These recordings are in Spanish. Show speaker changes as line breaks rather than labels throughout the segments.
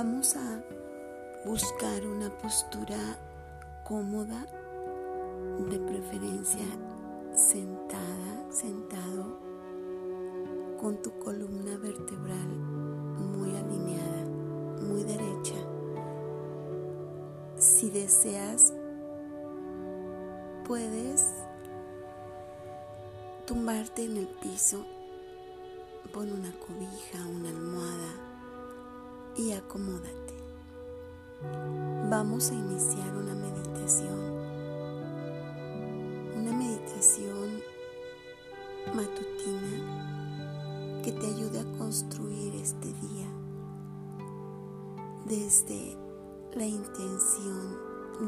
Vamos a buscar una postura cómoda, de preferencia sentada, sentado, con tu columna vertebral muy alineada, muy derecha. Si deseas, puedes tumbarte en el piso, pon una cobija, una almohada y acomódate. Vamos a iniciar una meditación. Una meditación matutina que te ayude a construir este día desde la intención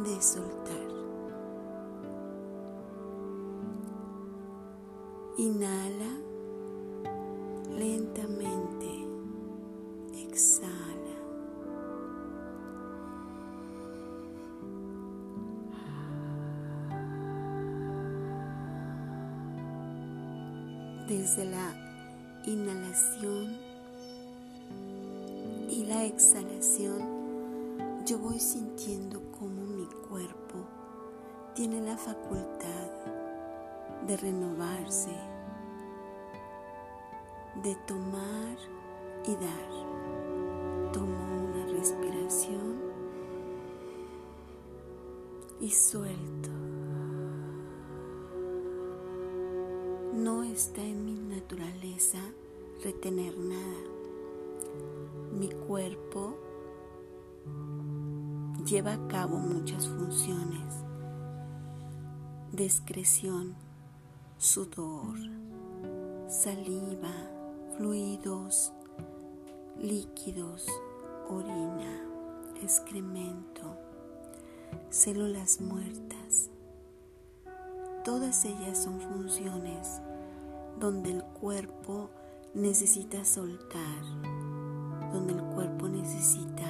de soltar. Inhala Desde la inhalación y la exhalación, yo voy sintiendo cómo mi cuerpo tiene la facultad de renovarse, de tomar y dar. Tomo una respiración y suelto. Naturaleza retener nada. Mi cuerpo lleva a cabo muchas funciones. Discreción, sudor, saliva, fluidos, líquidos, orina, excremento, células muertas. Todas ellas son funciones donde el cuerpo necesita soltar, donde el cuerpo necesita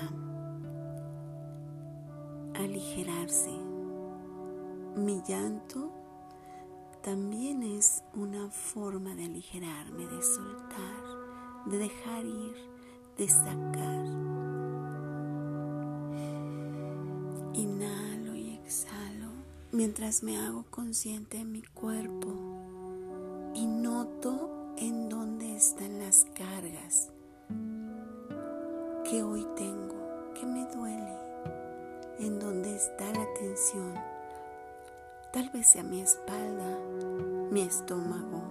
aligerarse. Mi llanto también es una forma de aligerarme, de soltar, de dejar ir, de sacar. Inhalo y exhalo mientras me hago consciente de mi cuerpo en dónde está la tensión. Tal vez sea mi espalda, mi estómago,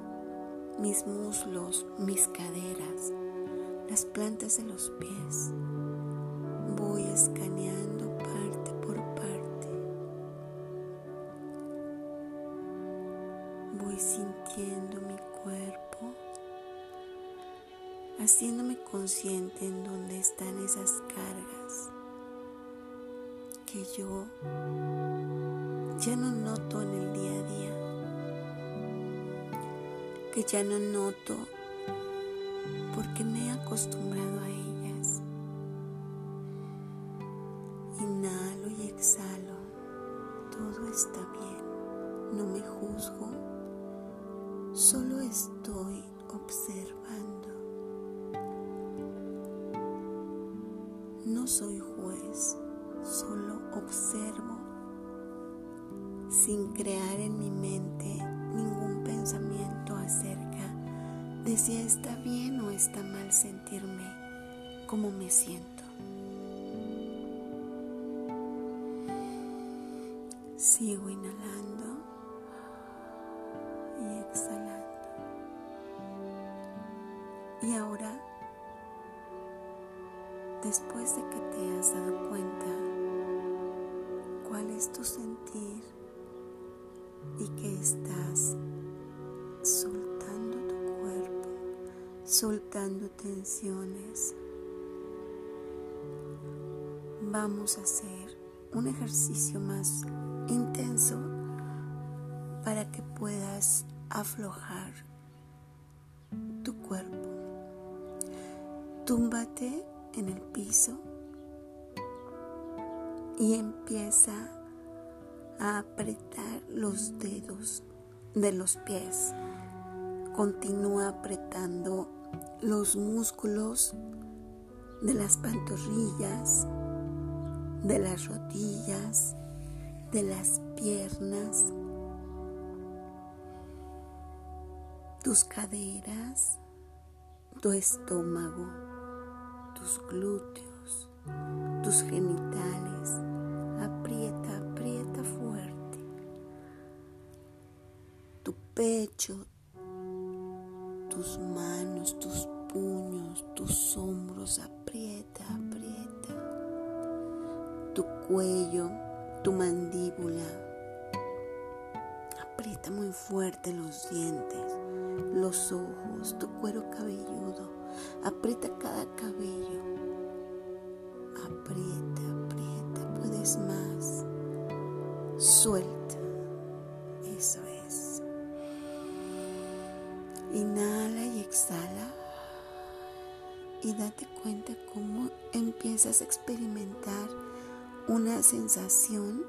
mis muslos, mis caderas, las plantas de los pies. Voy escaneando parte por parte. Voy sintiendo mi cuerpo, haciéndome consciente en dónde están esas cargas que yo ya no noto en el día a día, que ya no noto porque me he acostumbrado a ellas. Inhalo y exhalo, todo está bien, no me juzgo, solo estoy observando. No soy juez, solo observo sin crear en mi mente ningún pensamiento acerca de si está bien o está mal sentirme como me siento. Sigo inhalando soltando tensiones, vamos a hacer un ejercicio más intenso para que puedas aflojar tu cuerpo. Túmbate en el piso y empieza a apretar los dedos de los pies. Continúa apretando los músculos de las pantorrillas, de las rodillas, de las piernas, tus caderas, tu estómago, tus glúteos, tus genitales. Aprieta, aprieta fuerte. Tu pecho, tus manos, tus puños, tus hombros. Aprieta, aprieta. Tu cuello, tu mandíbula. Aprieta muy fuerte los dientes los ojos, tu cuero cabelludo. Aprieta cada cabello. Aprieta, aprieta, puedes más. Suelta. Date cuenta cómo empiezas a experimentar una sensación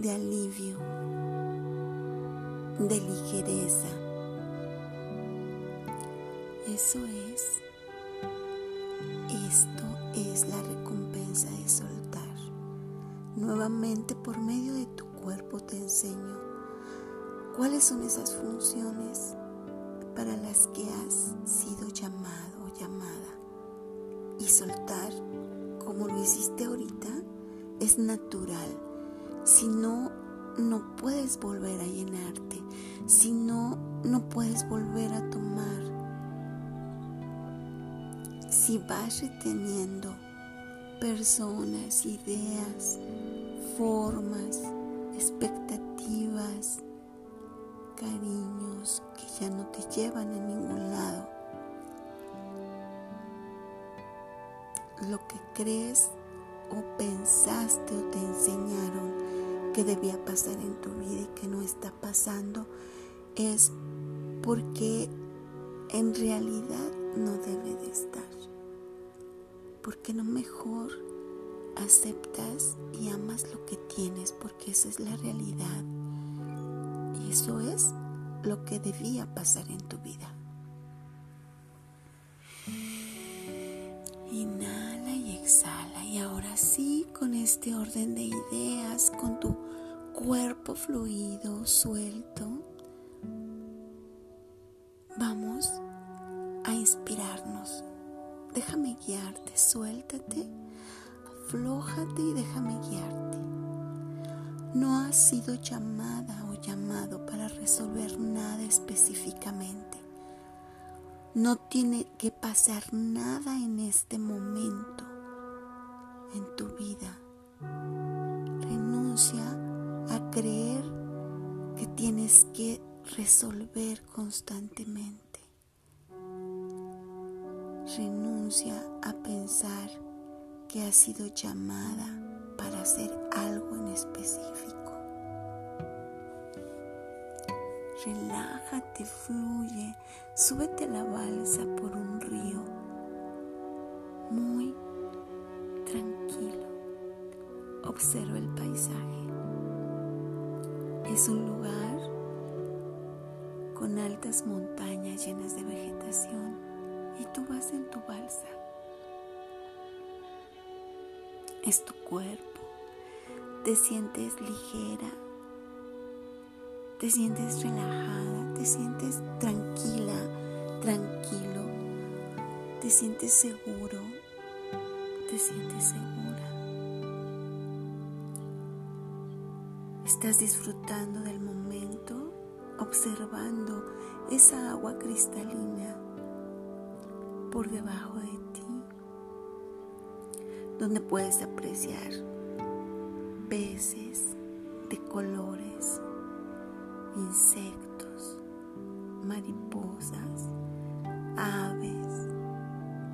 de alivio, de ligereza eso es. Esto es la recompensa de soltar. Nuevamente por medio de tu cuerpo te enseño cuáles son esas funciones para las que has sido llamado o llamada. Y soltar, como lo hiciste ahorita, es natural. Si no, no puedes volver a llenarte. Si no, no puedes volver a tomar si vas reteniendo personas, ideas, formas, expectativas, cariños que ya no te llevan a ningún lado, lo que crees o pensaste o te enseñaron que debía pasar en tu vida y que no está pasando es porque en realidad no debe de estar. ¿por qué no mejor aceptas y amas lo que tienes? Porque esa es la realidad. Y eso es lo que debía pasar en tu vida. Inhala y exhala. Y ahora sí, con este orden de ideas, con tu cuerpo fluido, suelto, vamos a inspirarnos Déjame guiarte, suéltate, aflójate y déjame guiarte. No has sido llamada o llamado para resolver nada específicamente. No tiene que pasar nada en este momento en tu vida. Renuncia a creer que tienes que resolver constantemente renuncia a pensar que has sido llamada para hacer algo en específico. Relájate, fluye, súbete la balsa por un río muy tranquilo. Observa el paisaje. Es un lugar con altas montañas llenas de vegetación y tú vas en tu balsa. Es tu cuerpo. Te sientes ligera. Te sientes relajada. Te sientes tranquila, tranquilo. Te sientes seguro. Te sientes segura. Estás disfrutando del momento, observando esa agua cristalina por debajo de ti, donde puedes apreciar peces de colores, insectos, mariposas, aves.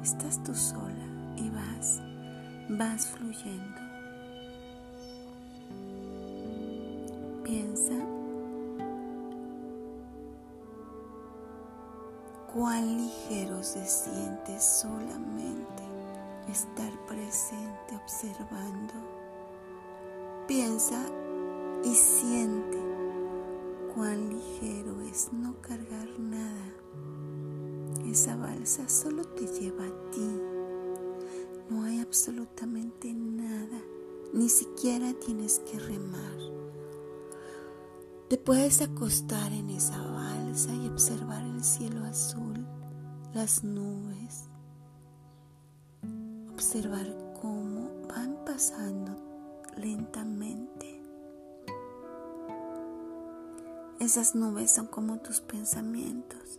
Estás tú sola y vas, vas fluyendo. Piensa cuán ligero se siente solamente estar presente observando. Piensa y siente cuán ligero es no cargar nada. Esa balsa solo te lleva a ti. Ni siquiera tienes que remar. Te puedes acostar en esa balsa y observar el cielo azul, las nubes, observar cómo van pasando lentamente. Esas nubes son como tus pensamientos,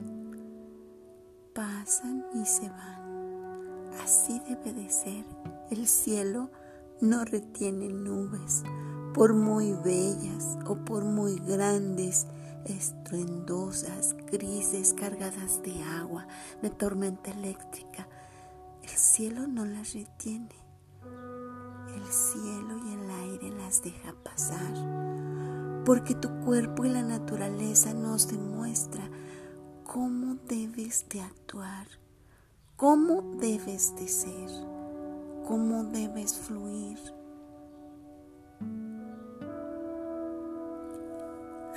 pasan y se van. Así debe de ser. El cielo no retiene nubes, por muy bellas o por muy grandes, estruendosas, grises, cargadas de agua, de tormenta eléctrica. El cielo no las retiene. El cielo y el aire las deja pasar, porque tu cuerpo y la naturaleza nos demuestra cómo debes de actuar, cómo debes de ser, cómo debes fluir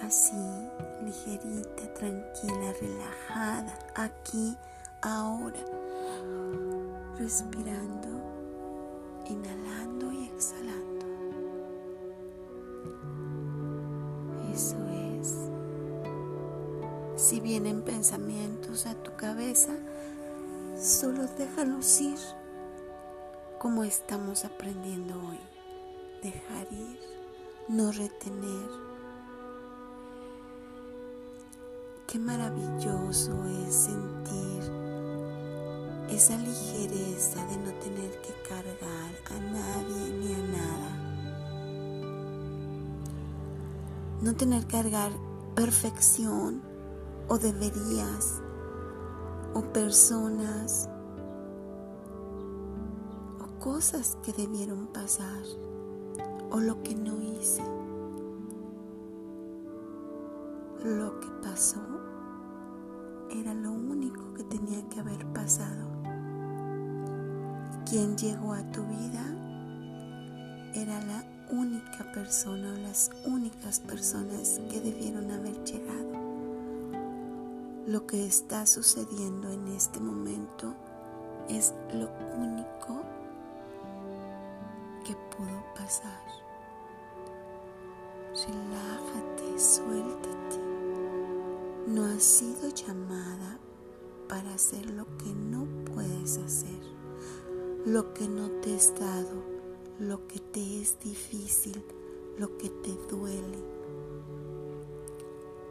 así, ligerita, tranquila, relajada, aquí, ahora, respirando, inhalando y exhalando. Vienen pensamientos a tu cabeza, solo déjalos ir, como estamos aprendiendo hoy. Dejar ir, no retener Qué maravilloso es sentir esa ligereza de no tener que cargar a nadie ni a nada. No tener que cargar perfección o deberías o personas o cosas que debieron pasar o lo que no hice. Lo que pasó era lo único que tenía que haber pasado. Quien llegó a tu vida era la única persona o las únicas personas que debieron haber llegado. Lo que está sucediendo en este momento es lo único que pudo pasar. Relájate, suéltate. No has sido llamada para hacer lo que no puedes hacer, lo que no te es dado, lo que te es difícil, lo que te duele.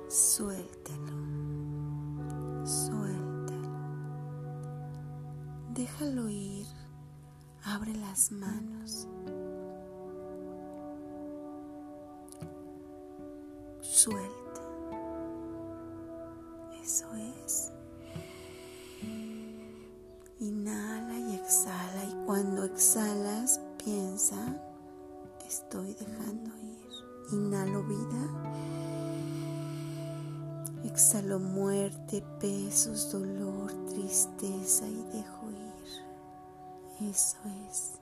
Suéltalo. Déjalo ir, abre las manos. Suelta. Eso es. Inhala y exhala y cuando exhalas piensa, estoy dejando ir. Inhalo vida. Exhalo muerte, pesos, dolor, tristeza y dejo. Eso es.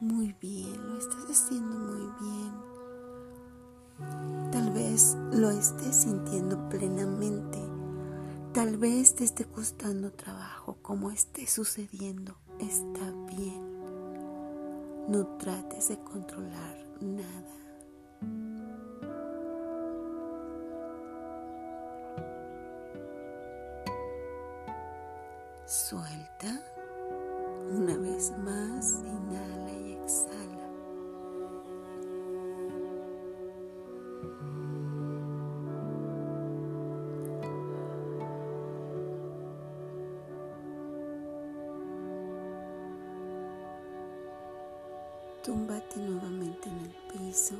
Muy bien, lo estás haciendo muy bien. Tal vez lo estés sintiendo plenamente. Tal vez te esté costando trabajo, como esté sucediendo. Está bien. No trates de controlar nada. Suelta una vez más, inhala y exhala. Túmbate nuevamente en el piso.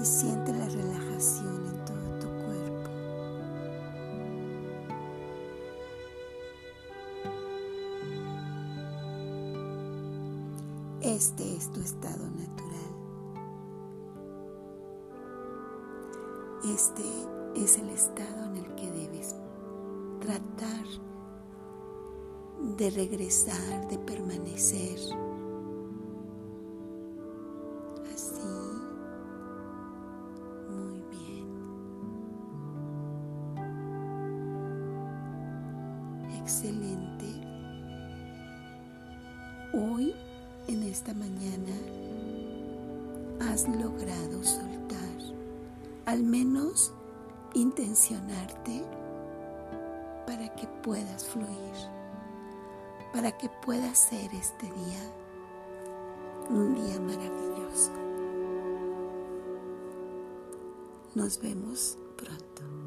Y siente Este es tu estado natural. Este es el estado en el que debes tratar de regresar, de permanecer. En esta mañana, has logrado soltar, al menos intencionarte para que puedas fluir, para que puedas ser este día un día maravilloso. Nos vemos pronto.